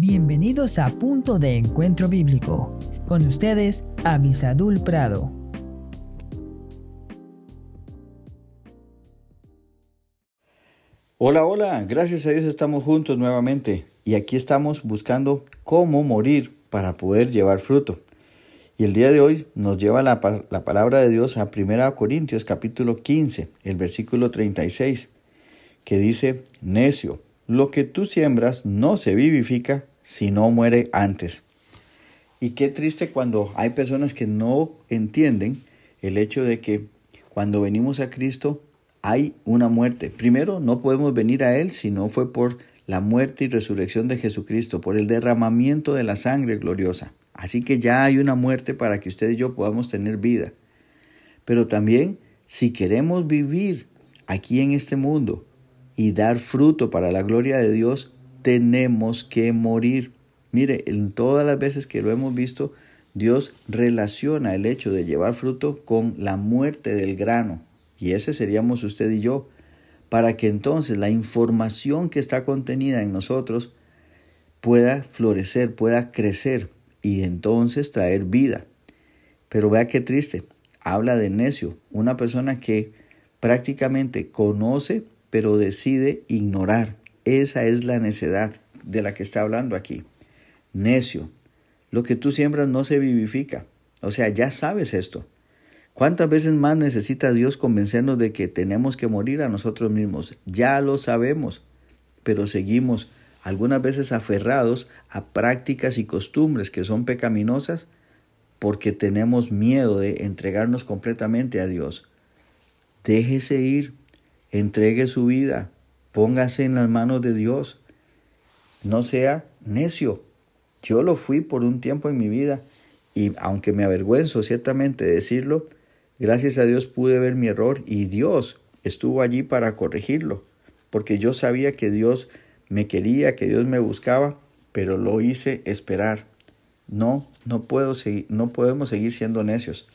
Bienvenidos a Punto de Encuentro Bíblico. Con ustedes, Abisadul Prado. Hola, hola, gracias a Dios estamos juntos nuevamente y aquí estamos buscando cómo morir para poder llevar fruto. Y el día de hoy nos lleva la, la palabra de Dios a 1 Corintios capítulo 15, el versículo 36, que dice, necio, lo que tú siembras no se vivifica si no muere antes. Y qué triste cuando hay personas que no entienden el hecho de que cuando venimos a Cristo hay una muerte. Primero, no podemos venir a Él si no fue por la muerte y resurrección de Jesucristo, por el derramamiento de la sangre gloriosa. Así que ya hay una muerte para que usted y yo podamos tener vida. Pero también, si queremos vivir aquí en este mundo y dar fruto para la gloria de Dios, tenemos que morir. Mire, en todas las veces que lo hemos visto, Dios relaciona el hecho de llevar fruto con la muerte del grano. Y ese seríamos usted y yo, para que entonces la información que está contenida en nosotros pueda florecer, pueda crecer y entonces traer vida. Pero vea qué triste, habla de necio, una persona que prácticamente conoce pero decide ignorar. Esa es la necedad de la que está hablando aquí. Necio. Lo que tú siembras no se vivifica. O sea, ya sabes esto. ¿Cuántas veces más necesita Dios convencernos de que tenemos que morir a nosotros mismos? Ya lo sabemos, pero seguimos algunas veces aferrados a prácticas y costumbres que son pecaminosas porque tenemos miedo de entregarnos completamente a Dios. Déjese ir, entregue su vida, Póngase en las manos de Dios. No sea necio. Yo lo fui por un tiempo en mi vida y aunque me avergüenzo ciertamente decirlo, gracias a Dios pude ver mi error y Dios estuvo allí para corregirlo, porque yo sabía que Dios me quería, que Dios me buscaba, pero lo hice esperar. No, no puedo seguir, no podemos seguir siendo necios.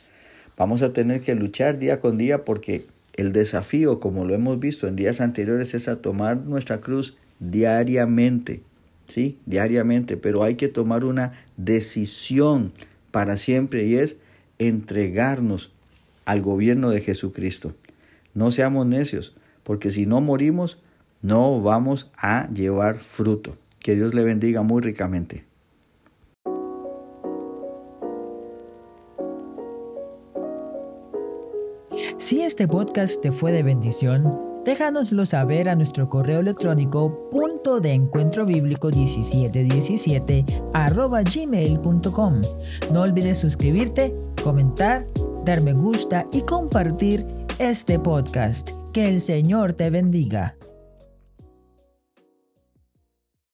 Vamos a tener que luchar día con día porque el desafío, como lo hemos visto en días anteriores, es a tomar nuestra cruz diariamente, ¿sí? Diariamente, pero hay que tomar una decisión para siempre y es entregarnos al gobierno de Jesucristo. No seamos necios, porque si no morimos, no vamos a llevar fruto. Que Dios le bendiga muy ricamente. Si este podcast te fue de bendición, déjanoslo saber a nuestro correo electrónico punto de encuentro bíblico 1717 arroba gmail.com. No olvides suscribirte, comentar, dar me gusta y compartir este podcast. Que el Señor te bendiga.